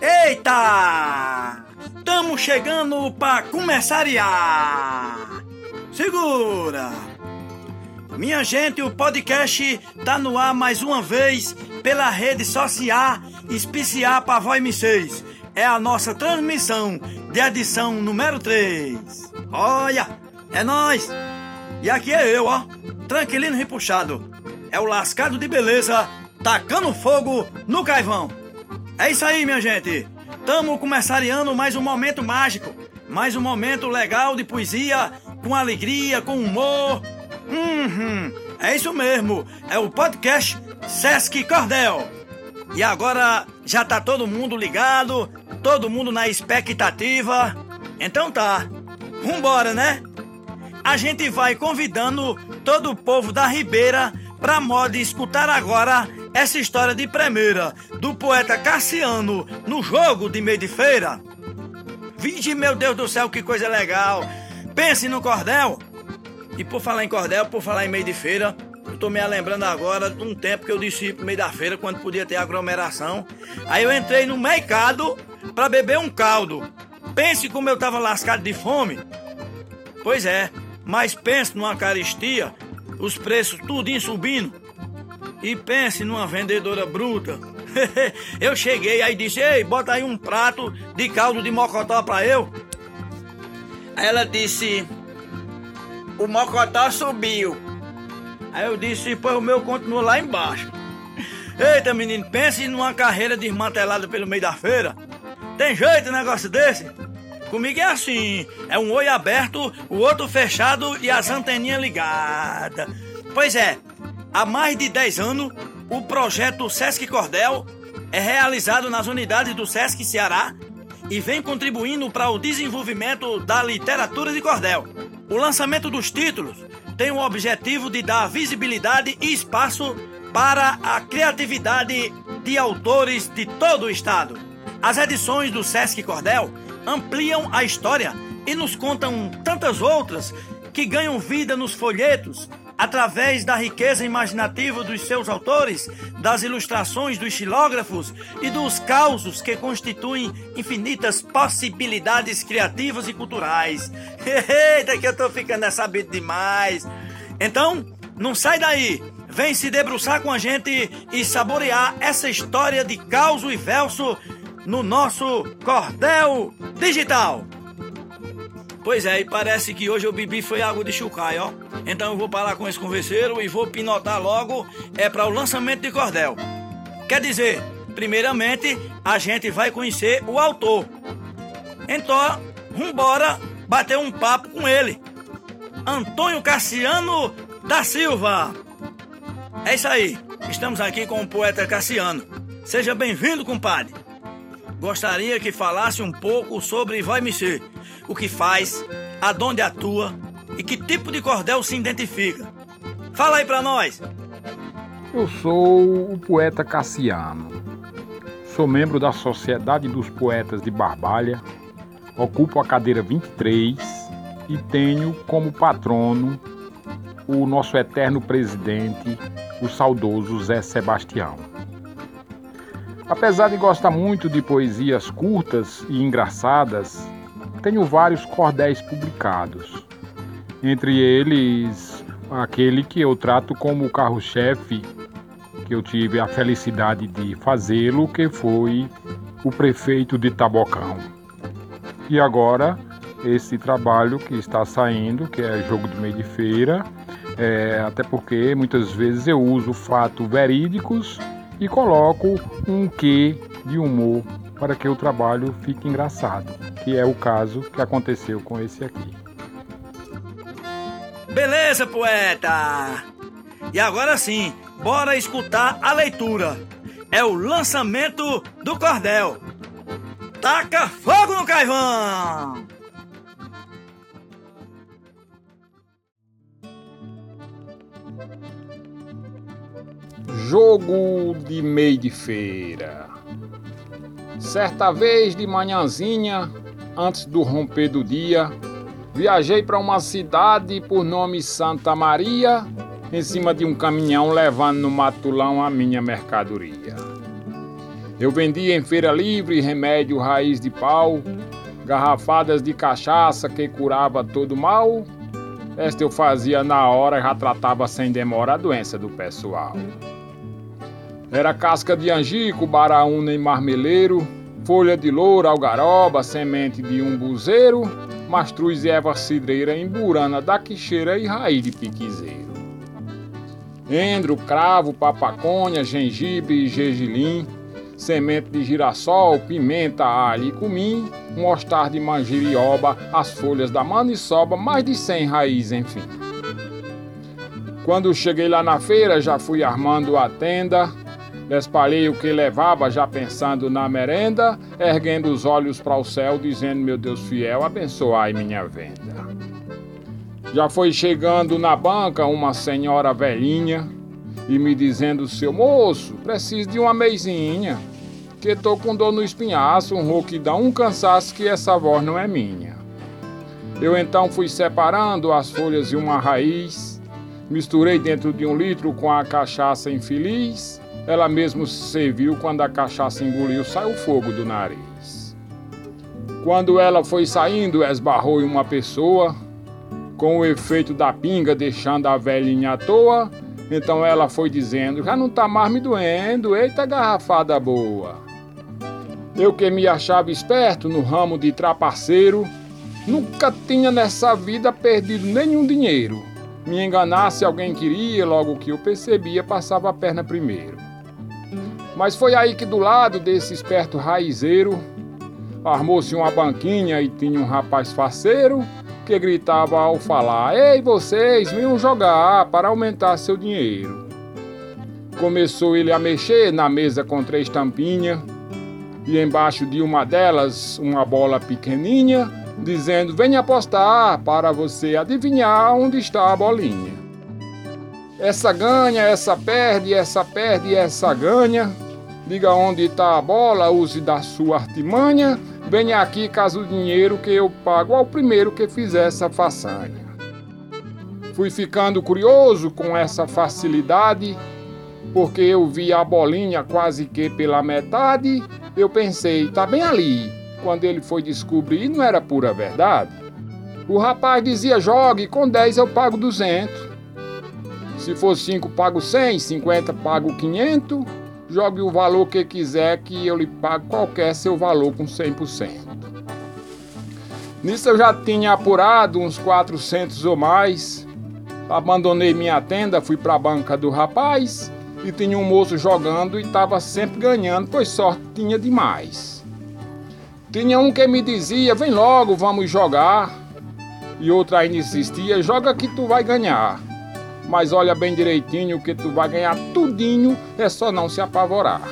Eita! Estamos chegando para começar! Segura! Minha gente, o podcast tá no ar mais uma vez pela rede social Especial para Voz M6. É a nossa transmissão de edição número 3. Olha, é nós. E aqui é eu, ó, tranquilino repuxado. É o lascado de beleza, tacando fogo no caivão. É isso aí, minha gente. Tamo começando mais um momento mágico, mais um momento legal de poesia, com alegria, com humor. Uhum, é isso mesmo, é o podcast Sesc Cordel. E agora já tá todo mundo ligado, todo mundo na expectativa. Então tá, vambora, né? A gente vai convidando todo o povo da Ribeira pra moda escutar agora essa história de primeira do poeta Cassiano no jogo de meio de feira. Vinde, meu Deus do céu, que coisa legal! Pense no cordel! E por falar em cordel, por falar em meio de feira, eu tô me lembrando agora de um tempo que eu desci pro meio da feira quando podia ter aglomeração. Aí eu entrei no mercado para beber um caldo. Pense como eu tava lascado de fome. Pois é, mas pense numa caristia, os preços tudinho subindo. E pense numa vendedora bruta. eu cheguei aí disse: Ei, bota aí um prato de caldo de mocotó pra eu. Ela disse: O mocotó subiu. Aí eu disse: Pois o meu continua lá embaixo. Eita, menino, pense numa carreira desmantelada pelo meio da feira. Tem jeito um negócio desse? Comigo é assim: é um olho aberto, o outro fechado e as anteninhas ligadas. Pois é, Há mais de 10 anos, o projeto Sesc Cordel é realizado nas unidades do Sesc Ceará e vem contribuindo para o desenvolvimento da literatura de cordel. O lançamento dos títulos tem o objetivo de dar visibilidade e espaço para a criatividade de autores de todo o estado. As edições do Sesc Cordel ampliam a história e nos contam tantas outras que ganham vida nos folhetos, através da riqueza imaginativa dos seus autores, das ilustrações dos xilógrafos e dos causos que constituem infinitas possibilidades criativas e culturais. Eita, que eu tô ficando sabido demais! Então, não sai daí! Vem se debruçar com a gente e saborear essa história de caos e verso no nosso Cordel Digital. Pois é, e parece que hoje eu bebi foi água de chucai, ó. Então eu vou parar com esse converseiro e vou pinotar logo é para o lançamento de cordel. Quer dizer, primeiramente a gente vai conhecer o autor. Então, vambora bater um papo com ele. Antônio Cassiano da Silva. É isso aí. Estamos aqui com o poeta Cassiano. Seja bem-vindo, compadre. Gostaria que falasse um pouco sobre Vai Me Ser o que faz, aonde atua e que tipo de cordel se identifica. Fala aí pra nós! Eu sou o poeta Cassiano. Sou membro da Sociedade dos Poetas de Barbalha, ocupo a cadeira 23 e tenho como patrono o nosso eterno presidente, o saudoso Zé Sebastião. Apesar de gostar muito de poesias curtas e engraçadas, tenho vários cordéis publicados. Entre eles, aquele que eu trato como carro-chefe, que eu tive a felicidade de fazê-lo, que foi o prefeito de Tabocão. E agora, esse trabalho que está saindo, que é jogo de meio de feira, é, até porque muitas vezes eu uso fatos verídicos e coloco um quê de humor para que o trabalho fique engraçado, que é o caso que aconteceu com esse aqui. Beleza, poeta! E agora sim, bora escutar a leitura. É o lançamento do cordel. Taca fogo no caivão! Jogo de meio de feira. Certa vez de manhãzinha, antes do romper do dia, Viajei para uma cidade por nome Santa Maria, em cima de um caminhão levando no matulão a minha mercadoria. Eu vendia em feira livre remédio raiz de pau, garrafadas de cachaça que curava todo mal. Esta eu fazia na hora e já tratava sem demora a doença do pessoal. Era casca de angico, baraúna e marmeleiro, folha de louro, algaroba, semente de umbuzeiro, mastruz e erva cidreira, emburana da quixeira e raiz de piquizeiro. Endro, cravo, papaconha, gengibre e gergelim, semente de girassol, pimenta, alho e cumim, mostarda de manjerioba, as folhas da maniçoba, mais de cem raízes, enfim. Quando cheguei lá na feira, já fui armando a tenda, espalhei o que levava, já pensando na merenda, erguendo os olhos para o céu, dizendo: Meu Deus fiel, abençoai minha venda. Já foi chegando na banca uma senhora velhinha e me dizendo: Seu moço, preciso de uma meizinha, que tô com dor no espinhaço, um rouquidão, um cansaço que essa voz não é minha. Eu então fui separando as folhas de uma raiz, misturei dentro de um litro com a cachaça infeliz ela mesmo serviu quando a cachaça engoliu, saiu fogo do nariz. Quando ela foi saindo, esbarrou em uma pessoa, com o efeito da pinga deixando a velhinha à toa. Então ela foi dizendo: Já não tá mais me doendo, eita garrafada boa. Eu que me achava esperto no ramo de trapaceiro, nunca tinha nessa vida perdido nenhum dinheiro. Me enganar se alguém queria, logo que eu percebia, passava a perna primeiro. Mas foi aí que do lado desse esperto raizeiro armou-se uma banquinha e tinha um rapaz faceiro que gritava ao falar: Ei, vocês, venham jogar para aumentar seu dinheiro. Começou ele a mexer na mesa com três tampinhas e embaixo de uma delas uma bola pequeninha, dizendo: Venha apostar para você adivinhar onde está a bolinha. Essa ganha, essa perde, essa perde, essa ganha. Diga onde está a bola, use da sua artimanha. Venha aqui caso o dinheiro que eu pago ao primeiro que fizer essa façanha. Fui ficando curioso com essa facilidade, porque eu vi a bolinha quase que pela metade. Eu pensei, tá bem ali. Quando ele foi descobrir, não era pura verdade. O rapaz dizia: jogue, com 10 eu pago 200. Se for 5, pago 100, 50, pago 500 jogue o valor que quiser que eu lhe pago qualquer seu valor com 100%. Nisso eu já tinha apurado uns 400 ou mais. Abandonei minha tenda, fui para a banca do rapaz e tinha um moço jogando e estava sempre ganhando, pois sorte tinha demais. Tinha um que me dizia: "Vem logo, vamos jogar". E outro ainda insistia: "Joga que tu vai ganhar" mas olha bem direitinho que tu vai ganhar tudinho, é só não se apavorar.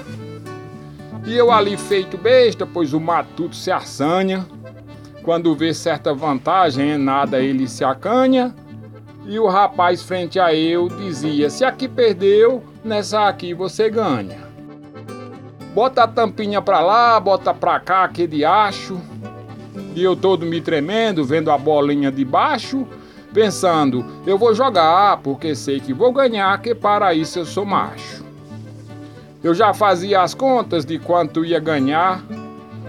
E eu ali feito besta, pois o matuto se assanha, quando vê certa vantagem em nada ele se acanha, e o rapaz frente a eu dizia: Se aqui perdeu, nessa aqui você ganha. Bota a tampinha pra lá, bota pra cá, que de acho. E eu todo me tremendo, vendo a bolinha de baixo, pensando: eu vou jogar porque sei que vou ganhar, que para isso eu sou macho. Eu já fazia as contas de quanto ia ganhar.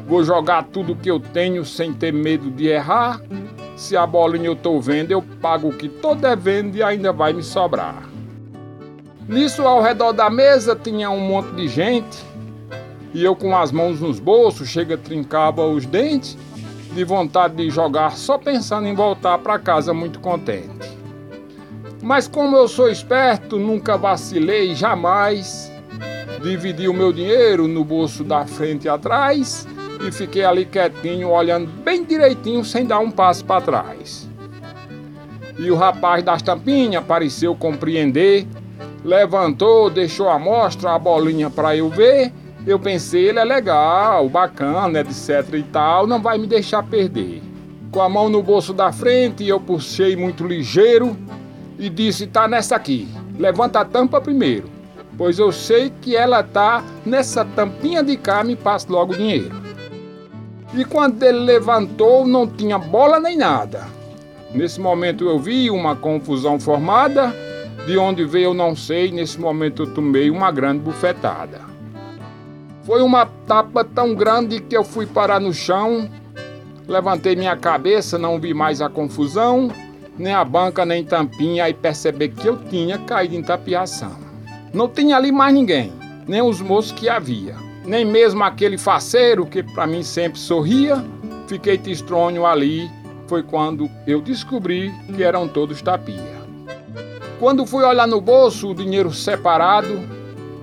Vou jogar tudo que eu tenho sem ter medo de errar. Se a bolinha eu tô vendo, eu pago o que tô devendo e ainda vai me sobrar. Nisso, ao redor da mesa, tinha um monte de gente. E eu com as mãos nos bolsos, chega trincava os dentes de vontade de jogar só pensando em voltar para casa muito contente. Mas como eu sou esperto, nunca vacilei jamais. Dividi o meu dinheiro no bolso da frente e atrás e fiquei ali quietinho, olhando bem direitinho, sem dar um passo para trás. E o rapaz das tampinhas pareceu compreender, levantou, deixou a mostra, a bolinha para eu ver eu pensei, ele é legal, bacana, etc e tal, não vai me deixar perder. Com a mão no bolso da frente, eu puxei muito ligeiro e disse: tá nessa aqui. Levanta a tampa primeiro, pois eu sei que ela tá nessa tampinha de cá, me passa logo o dinheiro. E quando ele levantou, não tinha bola nem nada. Nesse momento eu vi uma confusão formada, de onde veio eu não sei, nesse momento eu tomei uma grande bufetada. Foi uma tapa tão grande que eu fui parar no chão, levantei minha cabeça, não vi mais a confusão, nem a banca, nem tampinha, e percebi que eu tinha caído em tapiação. Não tinha ali mais ninguém, nem os moços que havia, nem mesmo aquele faceiro que para mim sempre sorria. Fiquei tristonho ali, foi quando eu descobri que eram todos tapia. Quando fui olhar no bolso, o dinheiro separado,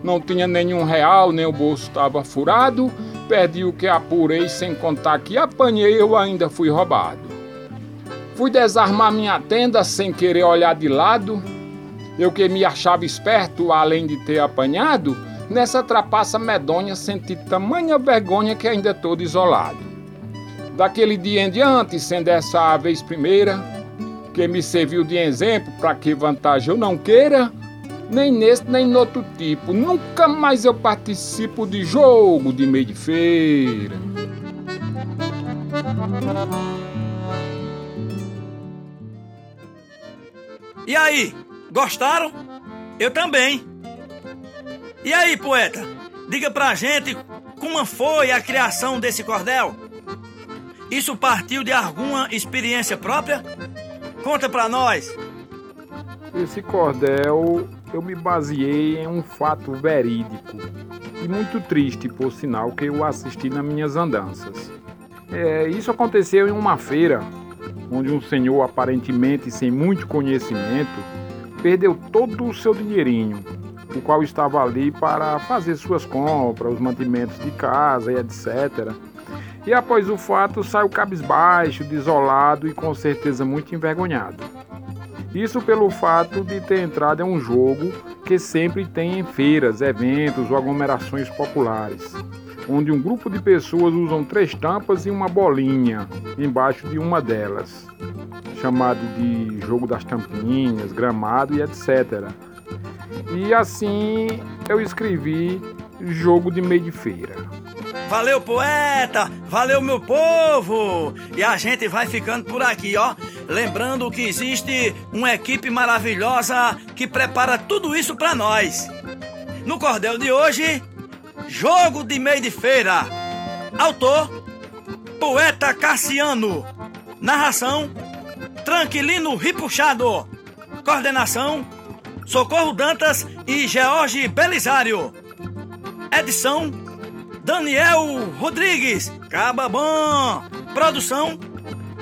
não tinha nenhum real, nem o bolso estava furado, perdi o que apurei, sem contar que apanhei, eu ainda fui roubado. Fui desarmar minha tenda sem querer olhar de lado. Eu que me achava esperto, além de ter apanhado, nessa trapaça medonha senti tamanha vergonha que ainda estou isolado. Daquele dia em diante, sendo essa a vez primeira, que me serviu de exemplo para que vantagem eu não queira, nem nesse nem no outro tipo. Nunca mais eu participo de jogo de meio de feira. E aí, gostaram? Eu também. E aí, poeta, diga pra gente como foi a criação desse cordel? Isso partiu de alguma experiência própria? Conta pra nós. Esse cordel eu me baseei em um fato verídico e muito triste, por sinal, que eu assisti nas minhas andanças. É, isso aconteceu em uma feira onde um senhor aparentemente sem muito conhecimento perdeu todo o seu dinheirinho, o qual estava ali para fazer suas compras, os mantimentos de casa e etc. E após o fato saiu cabisbaixo, desolado e com certeza muito envergonhado. Isso pelo fato de ter entrado em um jogo que sempre tem em feiras, eventos ou aglomerações populares onde um grupo de pessoas usam três tampas e uma bolinha embaixo de uma delas, chamado de jogo das tampinhas, gramado e etc. E assim eu escrevi Jogo de Meio de Feira. Valeu, poeta! Valeu, meu povo! E a gente vai ficando por aqui, ó. Lembrando que existe uma equipe maravilhosa que prepara tudo isso para nós. No cordel de hoje, Jogo de meio de feira. Autor: Poeta Cassiano. Narração: Tranquilino Ripuxado. Coordenação: Socorro Dantas e George Belisário. Edição: Daniel Rodrigues. Cababão. Produção: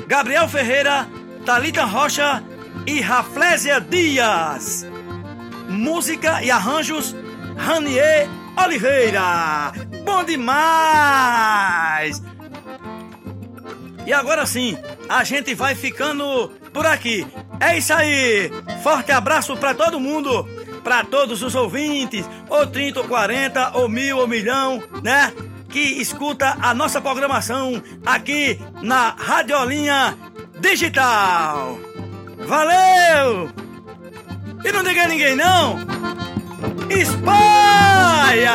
Gabriel Ferreira, Talita Rocha e Raflésia Dias. Música e arranjos: Ranier Oliveira! Bom demais! E agora sim, a gente vai ficando por aqui. É isso aí! Forte abraço para todo mundo! Para todos os ouvintes, ou 30 ou 40, ou mil ou milhão, né? Que escuta a nossa programação aqui na Radiolinha Digital. Valeu! E não diga ninguém não! Espalha!